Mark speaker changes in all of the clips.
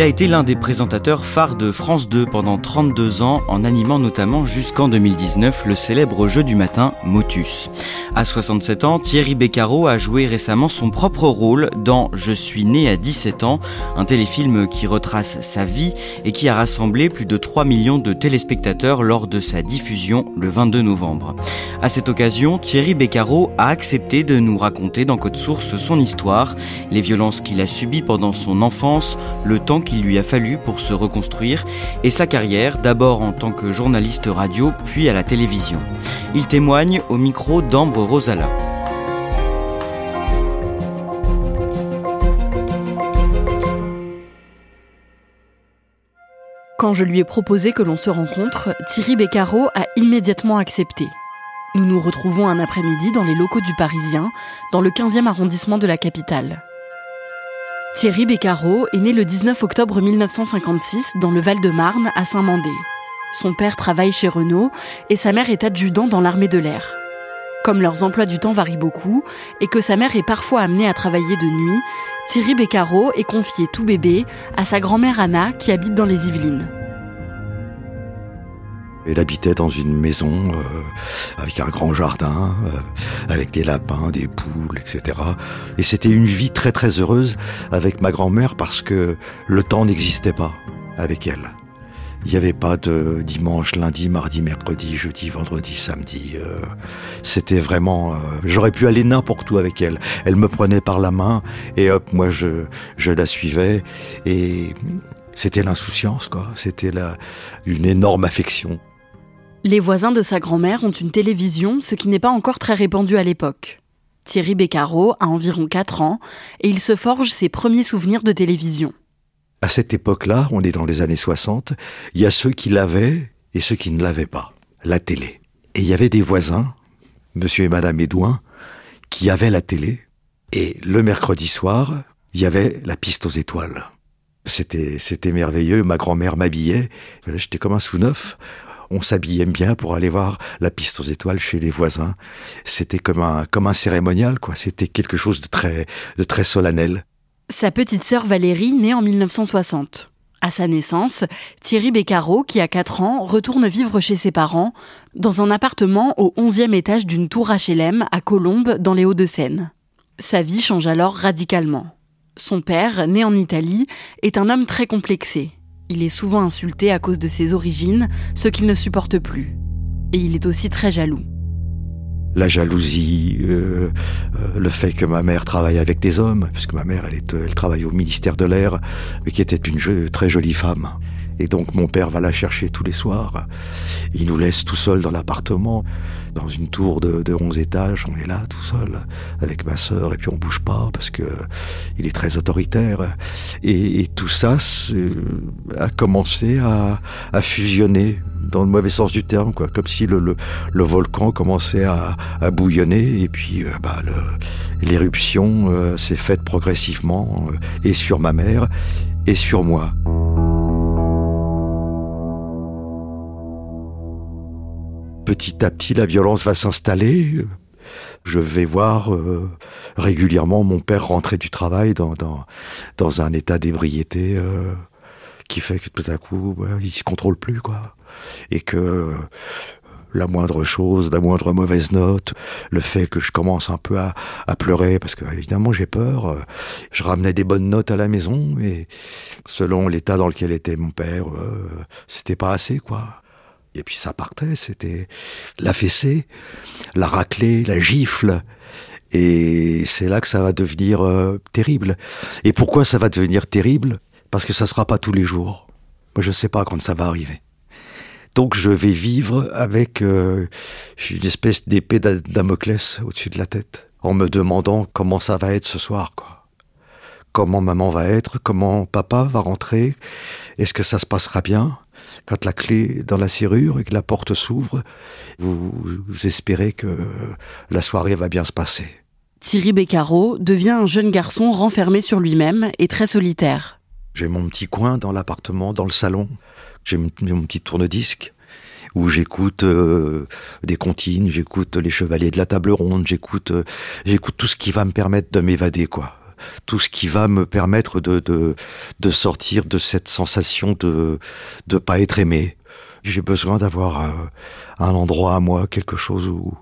Speaker 1: Il a été l'un des présentateurs phares de France 2 pendant 32 ans, en animant notamment jusqu'en 2019 le célèbre jeu du matin Motus. À 67 ans, Thierry Beccaro a joué récemment son propre rôle dans Je suis né à 17 ans, un téléfilm qui retrace sa vie et qui a rassemblé plus de 3 millions de téléspectateurs lors de sa diffusion le 22 novembre. À cette occasion, Thierry Beccaro a accepté de nous raconter dans Code Source son histoire, les violences qu'il a subies pendant son enfance, le temps qu'il lui a fallu pour se reconstruire et sa carrière d'abord en tant que journaliste radio puis à la télévision. Il témoigne au micro d'Ambre Rosala.
Speaker 2: Quand je lui ai proposé que l'on se rencontre, Thierry Beccaro a immédiatement accepté. Nous nous retrouvons un après-midi dans les locaux du Parisien, dans le 15e arrondissement de la capitale. Thierry Beccaro est né le 19 octobre 1956 dans le Val-de-Marne à Saint-Mandé. Son père travaille chez Renault et sa mère est adjudant dans l'armée de l'air. Comme leurs emplois du temps varient beaucoup et que sa mère est parfois amenée à travailler de nuit, Thierry Beccaro est confié tout bébé à sa grand-mère Anna qui habite dans les Yvelines.
Speaker 3: Elle habitait dans une maison euh, avec un grand jardin, euh, avec des lapins, des poules, etc. Et c'était une vie très très heureuse avec ma grand-mère parce que le temps n'existait pas avec elle. Il n'y avait pas de dimanche, lundi, mardi, mercredi, jeudi, vendredi, samedi. Euh, c'était vraiment... J'aurais pu aller n'importe où avec elle. Elle me prenait par la main et hop, moi je, je la suivais. Et c'était l'insouciance, quoi. C'était une énorme affection.
Speaker 2: Les voisins de sa grand-mère ont une télévision, ce qui n'est pas encore très répandu à l'époque. Thierry Beccaro a environ 4 ans et il se forge ses premiers souvenirs de télévision.
Speaker 3: À cette époque-là, on est dans les années 60, il y a ceux qui l'avaient et ceux qui ne l'avaient pas, la télé. Et il y avait des voisins, monsieur et madame Edouin, qui avaient la télé. Et le mercredi soir, il y avait la piste aux étoiles. C'était, merveilleux. Ma grand-mère m'habillait. J'étais comme un sous-neuf on s'habillait bien pour aller voir la piste aux étoiles chez les voisins. C'était comme un, comme un cérémonial, quoi. C'était quelque chose de très, de très solennel.
Speaker 2: Sa petite sœur Valérie naît en 1960. À sa naissance, Thierry Beccaro, qui a 4 ans, retourne vivre chez ses parents, dans un appartement au 11e étage d'une tour HLM à Colombes, dans les Hauts-de-Seine. Sa vie change alors radicalement. Son père, né en Italie, est un homme très complexé. Il est souvent insulté à cause de ses origines, ce qu'il ne supporte plus. Et il est aussi très jaloux.
Speaker 3: La jalousie, euh, euh, le fait que ma mère travaille avec des hommes, puisque ma mère, elle, travaille au ministère de l'Air, mais qui était une très jolie femme. Et donc mon père va la chercher tous les soirs. Il nous laisse tout seul dans l'appartement, dans une tour de, de 11 étages. On est là tout seul avec ma sœur et puis on bouge pas parce que il est très autoritaire. Et, tout ça a commencé à, fusionner dans le mauvais sens du terme, quoi, comme si le, le, volcan commençait à, à, bouillonner et puis euh, bah, l'éruption euh, s'est faite progressivement euh, et sur ma mère et sur moi. Petit à petit, la violence va s'installer. Je vais voir euh, régulièrement mon père rentrer du travail dans, dans, un état d'ébriété euh, qui fait que tout à coup, bah, il se contrôle plus, quoi. Et que la moindre chose, la moindre mauvaise note, le fait que je commence un peu à, pleurer, parce que évidemment j'ai peur, euh, je ramenais des bonnes notes à la maison, mais selon l'état dans lequel était mon père, euh, c'était pas assez, quoi. Et puis ça partait, c'était la fessée, la raclée, la gifle. Et c'est là que ça va devenir euh, terrible. Et pourquoi ça va devenir terrible? Parce que ça sera pas tous les jours. Moi, je sais pas quand ça va arriver. Donc je vais vivre avec euh, une espèce d'épée Damoclès au-dessus de la tête, en me demandant comment ça va être ce soir, quoi. Comment maman va être, comment papa va rentrer, est-ce que ça se passera bien quand la clé dans la serrure et que la porte s'ouvre, vous, espérez que la soirée va bien se passer?
Speaker 2: Thierry Beccaro devient un jeune garçon renfermé sur lui-même et très solitaire.
Speaker 3: J'ai mon petit coin dans l'appartement, dans le salon. J'ai mon petit tourne-disque où j'écoute euh, des comptines, j'écoute les chevaliers de la table ronde, j'écoute euh, j'écoute tout ce qui va me permettre de m'évader quoi. Tout ce qui va me permettre de, de, de sortir de cette sensation de de pas être aimé. J'ai besoin d'avoir euh, un endroit à moi, quelque chose où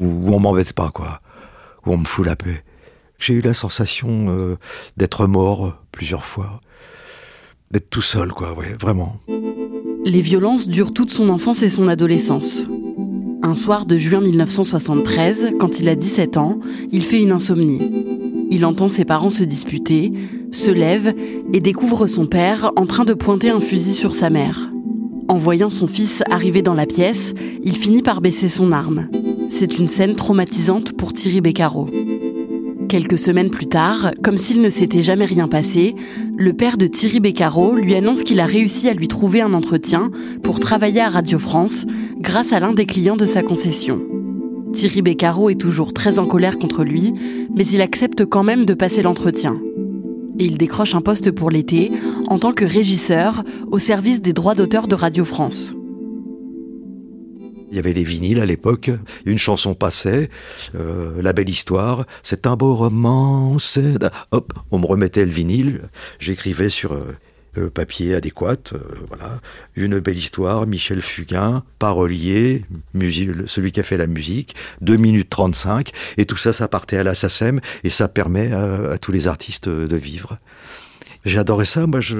Speaker 3: où, on m'embête pas quoi, où on me fout la paix. J'ai eu la sensation d'être mort plusieurs fois d'être tout seul, quoi, ouais, vraiment.
Speaker 2: Les violences durent toute son enfance et son adolescence. Un soir de juin 1973, quand il a 17 ans, il fait une insomnie. Il entend ses parents se disputer, se lève et découvre son père en train de pointer un fusil sur sa mère. En voyant son fils arriver dans la pièce, il finit par baisser son arme. C'est une scène traumatisante pour Thierry Beccaro. Quelques semaines plus tard, comme s'il ne s'était jamais rien passé, le père de Thierry Beccaro lui annonce qu'il a réussi à lui trouver un entretien pour travailler à Radio France grâce à l'un des clients de sa concession. Thierry Beccaro est toujours très en colère contre lui, mais il accepte quand même de passer l'entretien. Et il décroche un poste pour l'été en tant que régisseur au service des droits d'auteur de Radio France.
Speaker 3: Il y avait les vinyles à l'époque, une chanson passait, euh, La belle histoire, c'est un beau roman, Hop, on me remettait le vinyle, j'écrivais sur euh, le papier adéquat, euh, voilà, une belle histoire, Michel Fugain, parolier, celui qui a fait la musique, 2 minutes 35, et tout ça, ça partait à la SACEM, et ça permet à, tous les artistes de vivre. J'adorais ça, moi je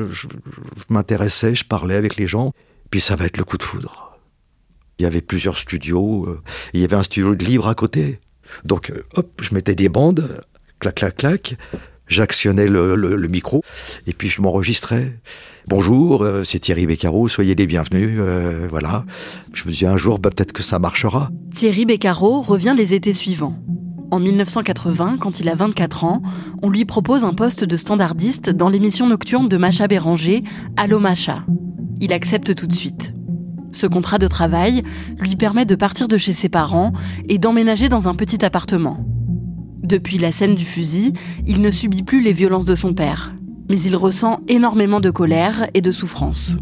Speaker 3: m'intéressais, je parlais avec les gens, puis ça va être le coup de foudre. Il y avait plusieurs studios. Euh, il y avait un studio de libre à côté. Donc, euh, hop, je mettais des bandes, clac, clac, clac. J'actionnais le, micro et puis je m'enregistrais. Bonjour, euh, c'est Thierry Beccaro, soyez les bienvenus. voilà. Je me disais un jour, bah, peut-être que ça marchera.
Speaker 2: Thierry Beccaro revient les étés suivants. En 1980, quand il a 24 ans, on lui propose un poste de standardiste dans l'émission nocturne de Macha Béranger, Allo Macha. Il accepte tout de suite. Ce contrat de travail lui permet de partir de chez ses parents et d'emménager dans un petit appartement. Depuis la scène du fusil, il ne subit plus les violences de son père, mais il ressent énormément de colère et de souffrance.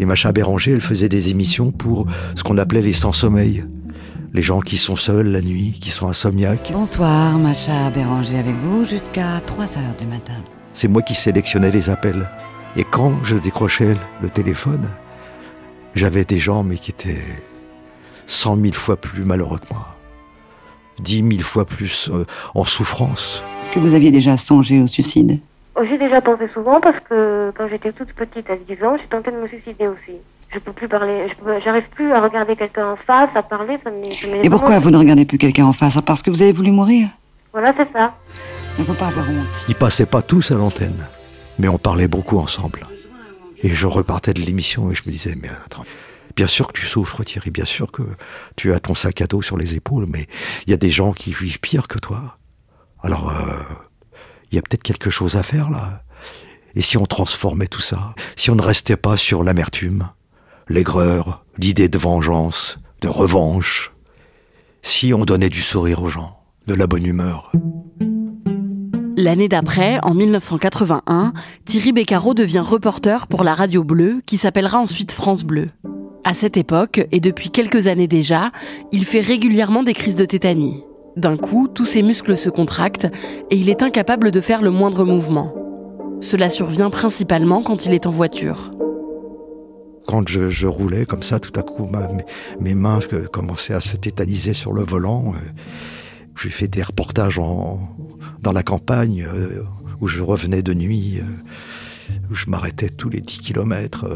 Speaker 3: Et Macha Béranger, elle faisait des émissions pour ce qu'on appelait les sans-sommeil. Les gens qui sont seuls la nuit, qui sont insomniaques.
Speaker 4: Bonsoir, Macha Béranger avec vous jusqu'à 3 heures du matin.
Speaker 3: C'est moi qui sélectionnais les appels. Et quand je décrochais le téléphone, j'avais des gens, mais qui étaient cent mille fois plus malheureux que moi, dix mille fois plus euh, en souffrance.
Speaker 4: Que vous aviez déjà songé au suicide
Speaker 5: J'ai déjà pensé souvent parce que quand j'étais toute petite, à 10 ans, j'ai tenté de me suicider aussi. Je peux plus parler, j'arrive plus à regarder quelqu'un en face, à parler, ça me.
Speaker 4: Et pourquoi vous ne regardez plus quelqu'un en face Parce que vous avez voulu mourir
Speaker 5: Voilà, c'est ça.
Speaker 4: Il ne faut pas avoir honte.
Speaker 3: Ils passaient pas tous à l'antenne, mais on parlait beaucoup ensemble. Et je repartais de l'émission et je me disais, mais attends, bien sûr que tu souffres Thierry, bien sûr que tu as ton sac à dos sur les épaules, mais il y a des gens qui vivent pire que toi. Alors, euh, il y a peut-être quelque chose à faire là. Et si on transformait tout ça Si on ne restait pas sur l'amertume, l'aigreur, l'idée de vengeance, de revanche Si on donnait du sourire aux gens, de la bonne humeur
Speaker 2: L'année d'après, en 1981, Thierry Beccaro devient reporter pour la radio bleue qui s'appellera ensuite France Bleu. À cette époque, et depuis quelques années déjà, il fait régulièrement des crises de tétanie. D'un coup, tous ses muscles se contractent et il est incapable de faire le moindre mouvement. Cela survient principalement quand il est en voiture.
Speaker 3: Quand je, roulais comme ça, tout à coup, mes, mains commençaient à se tétaniser sur le volant. Euh, j'ai fait des reportages dans la campagne euh, où je revenais de nuit, euh, où je m'arrêtais tous les 10 kilomètres.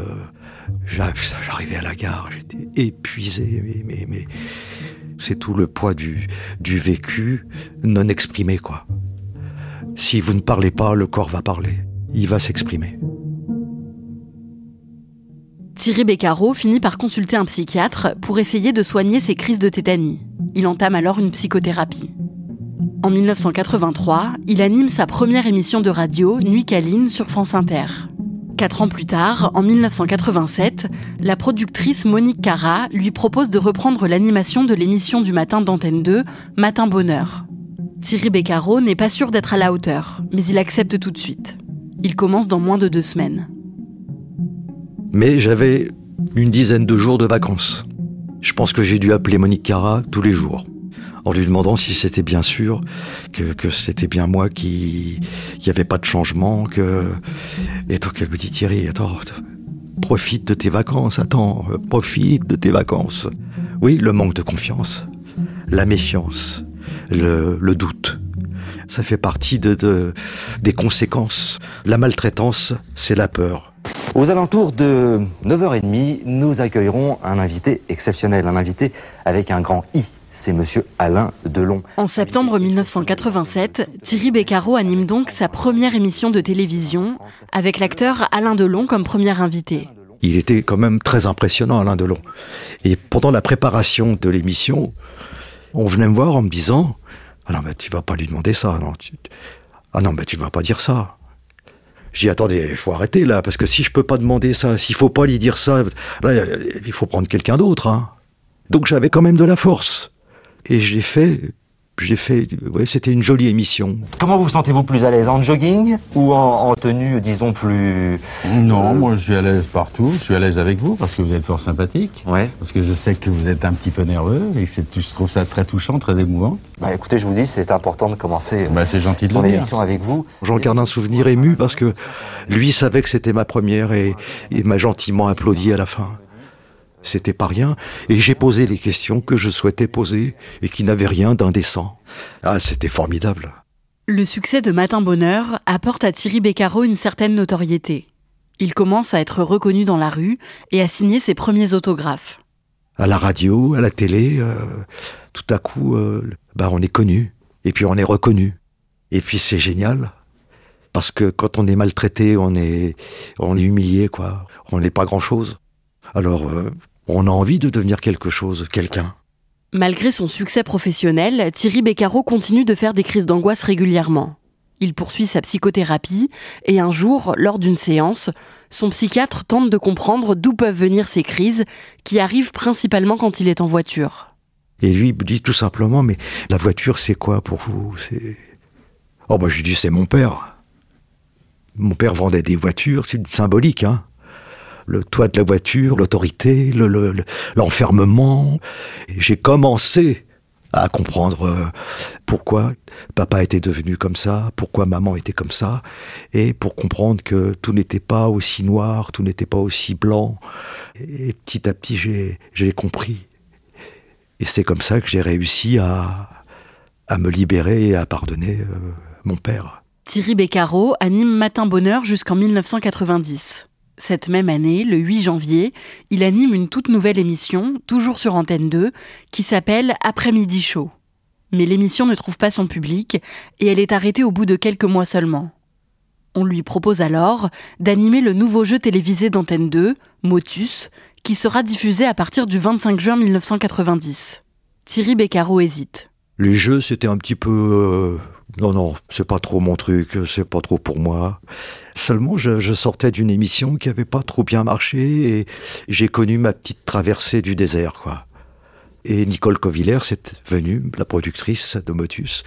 Speaker 3: J'arrivais à la gare, j'étais épuisé, mais, c'est tout le poids du, du vécu non exprimé, quoi. Si vous ne parlez pas, le corps va parler. Il va s'exprimer.
Speaker 2: Thierry Beccaro finit par consulter un psychiatre pour essayer de soigner ses crises de tétanie. Il entame alors une psychothérapie. En 1983, il anime sa première émission de radio, Nuit Caline, sur France Inter. Quatre ans plus tard, en 1987, la productrice Monique Cara lui propose de reprendre l'animation de l'émission du matin d'Antenne 2, Matin Bonheur. Thierry Beccaro n'est pas sûr d'être à la hauteur, mais il accepte tout de suite. Il commence dans moins de deux semaines.
Speaker 3: Mais j'avais une dizaine de jours de vacances. Je pense que j'ai dû appeler Monique Cara tous les jours en lui demandant si c'était bien sûr, que, c'était bien moi qui n'y avait pas de changement, que et donc elle me dit Thierry, attends, profite de tes vacances, attends, profite de tes vacances. Oui, le manque de confiance, la méfiance, le, doute. Ça fait partie de, des conséquences. La maltraitance, c'est la peur.
Speaker 6: Aux alentours de 9h30, nous accueillerons un invité exceptionnel, un invité avec un grand I c'est monsieur Alain Delon.
Speaker 2: En septembre 1987, Thierry Beccaro anime donc sa première émission de télévision avec l'acteur Alain Delon comme premier invité.
Speaker 3: Il était quand même très impressionnant, Alain Delon. Et pendant la préparation de l'émission, on venait me voir en me disant Ah non, mais tu vas pas lui demander ça. Non, Ah non, mais tu vas pas dire ça. J'ai attendez, il faut arrêter là, parce que si je peux pas demander ça, s'il faut pas lui dire ça, là, il faut prendre quelqu'un d'autre. Hein. Donc j'avais quand même de la force. Et j'ai fait j'ai fait, ouais, c'était une jolie émission.
Speaker 6: Comment vous sentez-vous plus à l'aise En jogging ou en, tenue, disons, plus...
Speaker 7: Non, moi je suis à l'aise partout, je suis à l'aise avec vous parce que vous êtes fort sympathique.
Speaker 6: Ouais.
Speaker 7: Parce que je sais que vous êtes un petit peu nerveux et je trouve ça très touchant, très émouvant.
Speaker 6: Bah écoutez, je vous dis, c'est important de commencer
Speaker 7: bah, c'est gentil de
Speaker 6: son émission avec vous.
Speaker 3: J'en garde un souvenir ému parce que lui savait que c'était ma première et il m'a gentiment applaudi à la fin. C'était pas rien, et j'ai posé les questions que je souhaitais poser et qui n'avaient rien d'indécent. Ah, c'était formidable.
Speaker 2: Le succès de Matin Bonheur apporte à Thierry Beccaro une certaine notoriété. Il commence à être reconnu dans la rue et à signer ses premiers autographes.
Speaker 3: À la radio, à la télé, euh, tout à coup, euh, bah on est connu, et puis on est reconnu. Et puis c'est génial, parce que quand on est maltraité, on est, on est humilié, quoi. On n'est pas grand-chose. Alors, euh, on a envie de devenir quelque chose, quelqu'un.
Speaker 2: Malgré son succès professionnel, Thierry Beccaro continue de faire des crises d'angoisse régulièrement. Il poursuit sa psychothérapie et un jour, lors d'une séance, son psychiatre tente de comprendre d'où peuvent venir ces crises qui arrivent principalement quand il est en voiture.
Speaker 3: Et lui dit tout simplement Mais la voiture, c'est quoi pour vous? C'est. Oh, bah, je lui dis C'est mon père. Mon père vendait des voitures, c'est symbolique, hein le toit de la voiture, l'autorité, l'enfermement. J'ai commencé à comprendre euh, pourquoi papa était devenu comme ça, pourquoi maman était comme ça, et pour comprendre que tout n'était pas aussi noir, tout n'était pas aussi blanc. Et petit à petit, j'ai compris. Et c'est comme ça que j'ai réussi à, à me libérer et à pardonner euh, mon père.
Speaker 2: Thierry Beccaro anime Matin Bonheur jusqu'en 1990. Cette même année, le 8 janvier, il anime une toute nouvelle émission, toujours sur Antenne 2, qui s'appelle Après-midi chaud. Mais l'émission ne trouve pas son public et elle est arrêtée au bout de quelques mois seulement. On lui propose alors d'animer le nouveau jeu télévisé d'Antenne 2, Motus, qui sera diffusé à partir du 25 juin 1990. Thierry Beccaro hésite.
Speaker 3: Les jeux, c'était un petit peu... Non, non, c'est pas trop mon truc, c'est pas trop pour moi. Seulement, je, sortais d'une émission qui avait pas trop bien marché et j'ai connu ma petite traversée du désert, quoi. Et Nicole Covillers est venue, la productrice de Motus.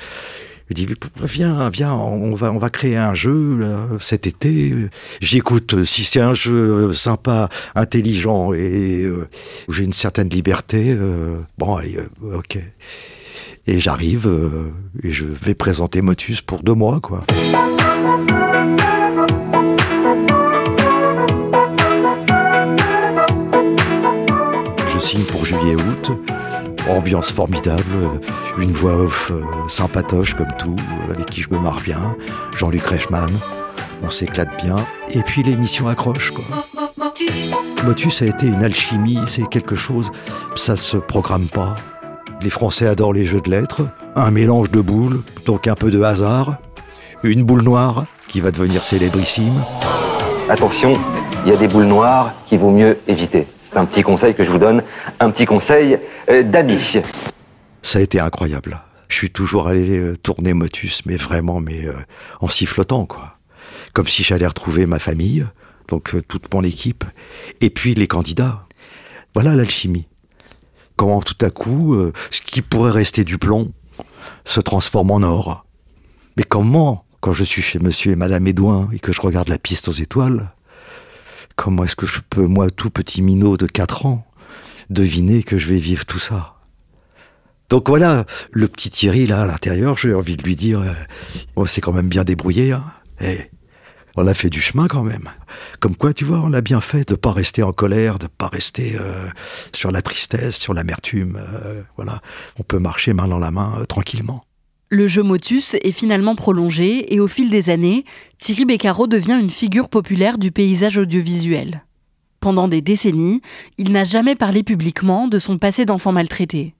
Speaker 3: Elle dit viens, viens, on va, on va créer un jeu cet été. J'écoute si c'est un jeu sympa, intelligent et euh, j'ai une certaine liberté. Euh, bon, allez, euh, ok. Et j'arrive euh, et je vais présenter Motus pour deux mois, quoi. Je signe pour juillet-août. Ambiance formidable, une voix off euh, sympatoche comme tout, avec qui je me marre bien, Jean-Luc Reichmann, on s'éclate bien, et puis l'émission accroche quoi. Motus a été une alchimie, c'est quelque chose, ça se programme pas, les Français adorent les jeux de lettres, un mélange de boules, donc un peu de hasard, une boule noire qui va devenir célébrissime.
Speaker 6: Attention, il y a des boules noires qu'il vaut mieux éviter. C'est un petit conseil que je vous donne, un petit conseil euh, d'ami.
Speaker 3: Ça a été incroyable. Je suis toujours allé euh, tourner Motus, mais vraiment, mais euh, en sifflotant, quoi. Comme si j'allais retrouver ma famille, donc euh, toute mon équipe, et puis les candidats. Voilà l'alchimie. Comment tout à coup, euh, ce qui pourrait rester du plomb se transforme en or. Mais comment, quand je suis chez monsieur et madame Édouin et que je regarde la piste aux étoiles, comment est-ce que je peux, moi, tout petit minot de 4 ans, deviner que je vais vivre tout ça? Donc voilà, le petit Thierry là à l'intérieur, j'ai envie de lui dire, euh, on s'est quand même bien débrouillé. Hein. Eh, on a fait du chemin quand même. Comme quoi, tu vois, on a bien fait de pas rester en colère, de pas rester euh, sur la tristesse, sur l'amertume. euh, voilà, on peut marcher main dans la main euh, tranquillement.
Speaker 2: Le jeu Motus est finalement prolongé et au fil des années, Thierry Beccaro devient une figure populaire du paysage audiovisuel. Pendant des décennies, il n'a jamais parlé publiquement de son passé d'enfant maltraité.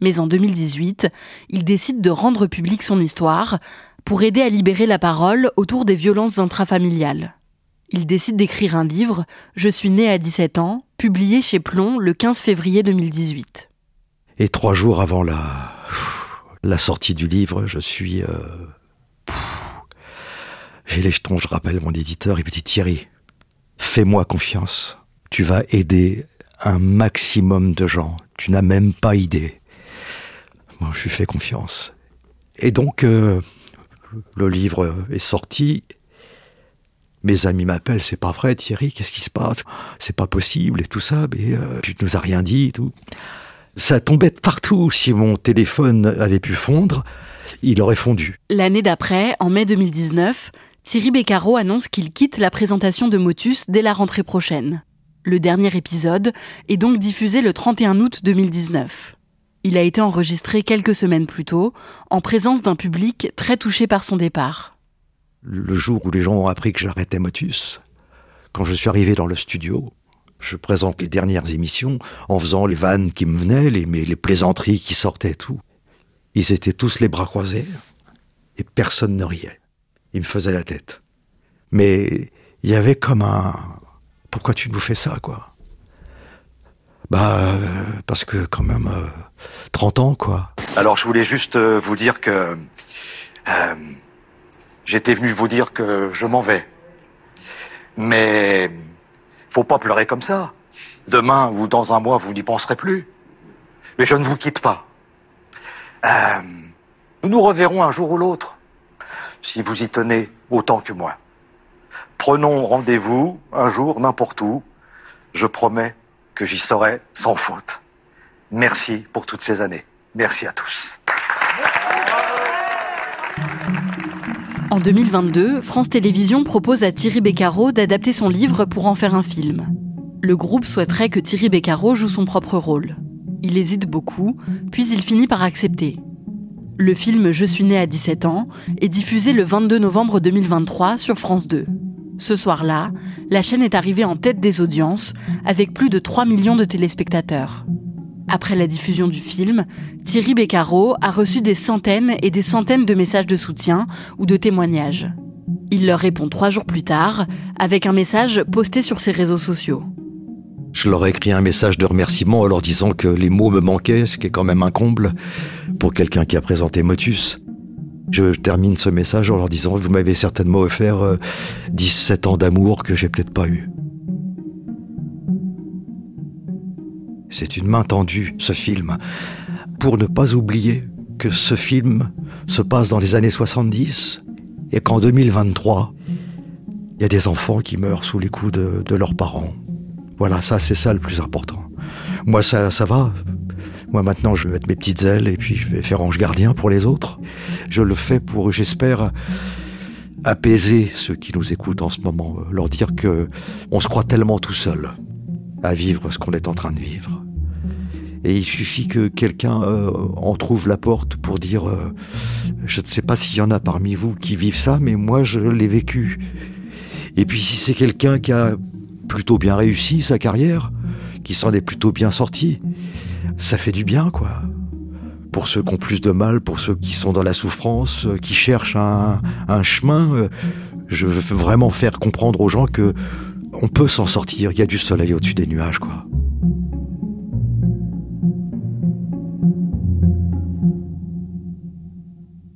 Speaker 2: Mais en 2018, il décide de rendre publique son histoire pour aider à libérer la parole autour des violences intrafamiliales. Il décide d'écrire un livre, Je suis né à 17 ans, publié chez Plomb le 15 février 2018.
Speaker 3: Et trois jours avant la, la sortie du livre, je suis... euh, J'ai les jetons, je rappelle mon éditeur, il me dit Thierry, fais-moi confiance. Tu vas aider un maximum de gens. Tu n'as même pas idée. Bon, je lui fais confiance. Et donc, euh, le livre est sorti. Mes amis m'appellent, c'est pas vrai Thierry, qu'est-ce qui se passe? C'est pas possible et tout ça, mais euh, tu nous as rien dit et tout. Ça tombait partout. Si mon téléphone avait pu fondre, il aurait fondu.
Speaker 2: L'année d'après, en mai 2019, Thierry Beccaro annonce qu'il quitte la présentation de Motus dès la rentrée prochaine. Le dernier épisode est donc diffusé le 31 août 2019. Il a été enregistré quelques semaines plus tôt, en présence d'un public très touché par son départ.
Speaker 3: Le jour où les gens ont appris que j'arrêtais Motus, quand je suis arrivé dans le studio, je présente les dernières émissions en faisant les vannes qui me venaient, les, les plaisanteries qui sortaient tout. Ils étaient tous les bras croisés et personne ne riait. Ils me faisaient la tête. Mais il y avait comme un... Pourquoi tu nous fais ça, quoi? Bah, euh, parce que quand même, euh, 30 ans, quoi.
Speaker 8: Alors je voulais juste euh, vous dire que euh, j'étais venu vous dire que je m'en vais. Mais faut pas pleurer comme ça. Demain ou dans un mois, vous n'y penserez plus. Mais je ne vous quitte pas. Euh, nous nous reverrons un jour ou l'autre, si vous y tenez autant que moi. Prenons rendez-vous un jour, n'importe où. Je promets j'y serai sans faute. Merci pour toutes ces années. Merci à tous.
Speaker 2: En 2022, France Télévisions propose à Thierry Beccaro d'adapter son livre pour en faire un film. Le groupe souhaiterait que Thierry Beccaro joue son propre rôle. Il hésite beaucoup, puis il finit par accepter. Le film Je suis né à 17 ans est diffusé le 22 novembre 2023 sur France 2. Ce soir-là, la chaîne est arrivée en tête des audiences avec plus de 3 millions de téléspectateurs. Après la diffusion du film, Thierry Beccaro a reçu des centaines et des centaines de messages de soutien ou de témoignages. Il leur répond trois jours plus tard avec un message posté sur ses réseaux sociaux.
Speaker 3: Je leur ai écrit un message de remerciement en leur disant que les mots me manquaient, ce qui est quand même un comble pour quelqu'un qui a présenté Motus. Je termine ce message en leur disant Vous m'avez certainement offert euh, 17 ans d'amour que j'ai peut-être pas eu. C'est une main tendue, ce film, pour ne pas oublier que ce film se passe dans les années 70 et qu'en 2023, il y a des enfants qui meurent sous les coups de, de leurs parents. Voilà, ça, c'est ça le plus important. Moi, ça, ça va. Moi, maintenant, je vais mettre mes petites ailes et puis je vais faire ange gardien pour les autres. Je le fais pour, j'espère, apaiser ceux qui nous écoutent en ce moment, leur dire que on se croit tellement tout seul à vivre ce qu'on est en train de vivre. Et il suffit que quelqu'un euh, en trouve la porte pour dire euh, Je ne sais pas s'il y en a parmi vous qui vivent ça, mais moi je l'ai vécu. Et puis si c'est quelqu'un qui a plutôt bien réussi sa carrière, qui s'en est plutôt bien sorti, ça fait du bien, quoi. Pour ceux qui ont plus de mal, pour ceux qui sont dans la souffrance, euh, qui cherchent un, chemin, je veux vraiment faire comprendre aux gens que on peut s'en sortir, il y a du soleil au-dessus des nuages, quoi.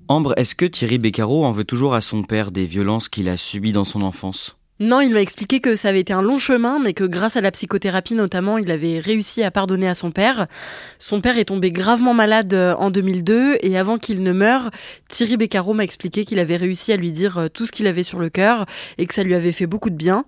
Speaker 1: Ambre, est-ce que Thierry Beccaro en veut toujours à son père des violences qu'il a subies dans son enfance?
Speaker 2: Non, il m'a expliqué que ça avait été un long chemin, mais que grâce à la psychothérapie notamment, il avait réussi à pardonner à son père. Son père est tombé gravement malade euh, en 2002, et avant qu'il ne meure, Thierry Beccaro m'a expliqué qu'il avait réussi à lui dire euh, tout ce qu'il avait sur le cœur, et que ça lui avait fait beaucoup de bien.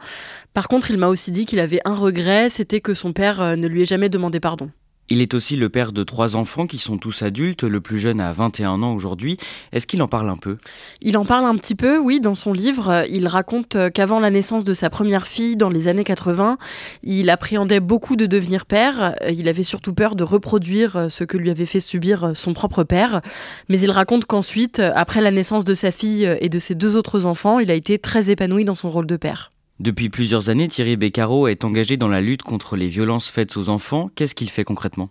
Speaker 2: Par contre, il m'a aussi dit qu'il avait un regret, c'était que son père euh, ne lui ait jamais demandé pardon.
Speaker 1: Il est aussi le père de trois enfants qui sont tous adultes, le plus jeune a 21 ans aujourd'hui. Est-ce qu'il en parle un peu?
Speaker 2: Il en parle un petit peu, oui, dans son livre. Il raconte qu'avant la naissance de sa première fille, dans les années 80, il appréhendait beaucoup de devenir père. Il avait surtout peur de reproduire ce que lui avait fait subir son propre père. Mais il raconte qu'ensuite, après la naissance de sa fille et de ses deux autres enfants, il a été très épanoui dans son rôle de père.
Speaker 1: Depuis plusieurs années, Thierry Beccaro est engagé dans la lutte contre les violences faites aux enfants. Qu'est-ce qu'il fait concrètement?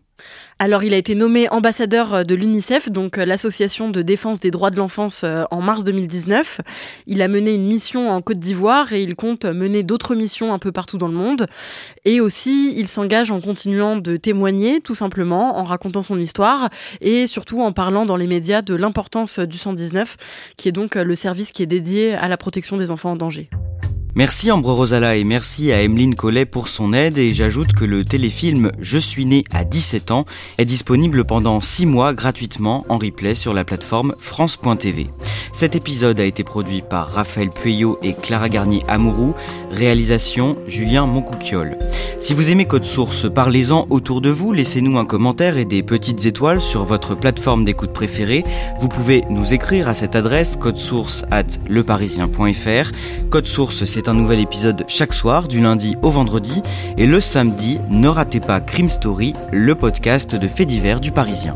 Speaker 2: Alors, il a été nommé ambassadeur de l'UNICEF, donc euh, l'association de défense des droits de l'enfance, euh, en mars 2019. Il a mené une mission en Côte d'Ivoire et il compte mener d'autres missions un peu partout dans le monde. Et aussi, il s'engage en continuant de témoigner, tout simplement, en racontant son histoire et surtout en parlant dans les médias de l'importance du 119, qui est donc le service qui est dédié à la protection des enfants en danger.
Speaker 1: Merci Ambre Rosala et merci à Emeline Collet pour son aide et j'ajoute que le téléfilm Je suis né à 17 ans est disponible pendant 6 mois gratuitement en replay sur la plateforme France.tv. Cet épisode a été produit par Raphaël Pueyo et Clara Garnier Amourou, réalisation Julien Moncouquiole. Si vous aimez Code Source, parlez-en autour de vous, laissez-nous un commentaire et des petites étoiles sur votre plateforme d'écoute préférée. Vous pouvez nous écrire à cette adresse codesource at leparisien.fr. Code Source, c'est un nouvel épisode chaque soir, du lundi au vendredi. Et le samedi, ne ratez pas Crime Story, le podcast de faits divers du Parisien.